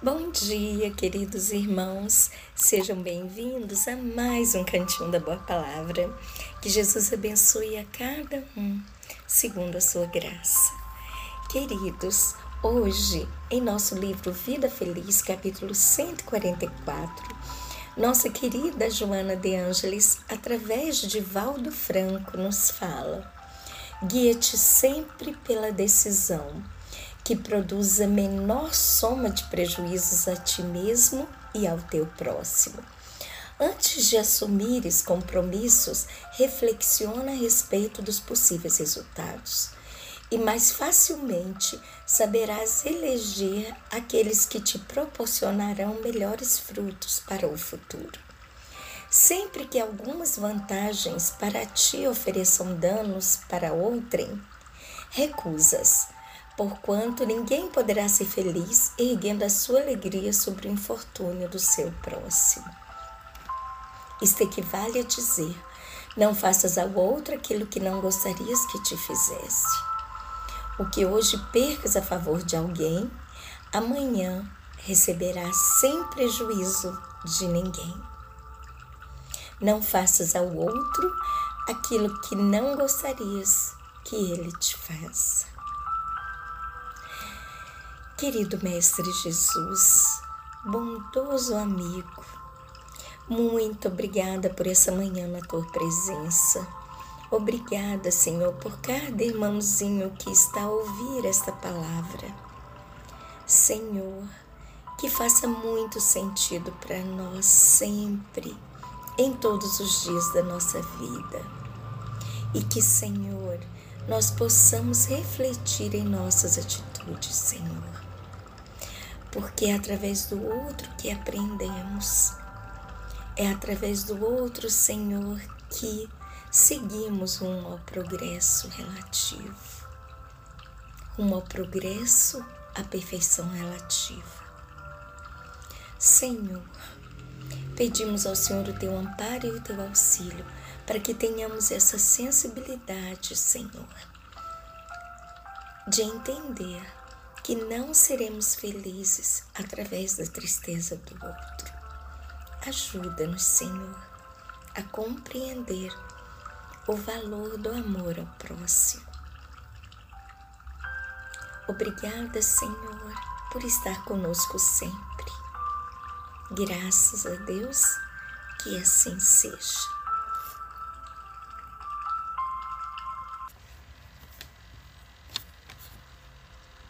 Bom dia, queridos irmãos. Sejam bem-vindos a mais um Cantinho da Boa Palavra. Que Jesus abençoe a cada um, segundo a sua graça. Queridos, hoje, em nosso livro Vida Feliz, capítulo 144, nossa querida Joana de Ângeles, através de Valdo Franco, nos fala: guia-te sempre pela decisão que produz a menor soma de prejuízos a ti mesmo e ao teu próximo. Antes de assumires compromissos, reflexiona a respeito dos possíveis resultados e mais facilmente saberás eleger aqueles que te proporcionarão melhores frutos para o futuro. Sempre que algumas vantagens para ti ofereçam danos para outrem, recusas porquanto ninguém poderá ser feliz erguendo a sua alegria sobre o infortúnio do seu próximo. Isto equivale a dizer: não faças ao outro aquilo que não gostarias que te fizesse. O que hoje percas a favor de alguém, amanhã receberás sem prejuízo de ninguém. Não faças ao outro aquilo que não gostarias que ele te faça. Querido Mestre Jesus, bondoso amigo, muito obrigada por essa manhã na tua presença. Obrigada, Senhor, por cada irmãozinho que está a ouvir esta palavra. Senhor, que faça muito sentido para nós sempre, em todos os dias da nossa vida. E que, Senhor, nós possamos refletir em nossas atitudes, Senhor porque é através do outro que aprendemos. É através do outro, Senhor, que seguimos rumo ao progresso relativo, rumo ao progresso, à perfeição relativa. Senhor, pedimos ao Senhor o teu amparo e o teu auxílio para que tenhamos essa sensibilidade, Senhor, de entender que não seremos felizes através da tristeza do outro. Ajuda-nos, Senhor, a compreender o valor do amor ao próximo. Obrigada, Senhor, por estar conosco sempre. Graças a Deus, que assim seja.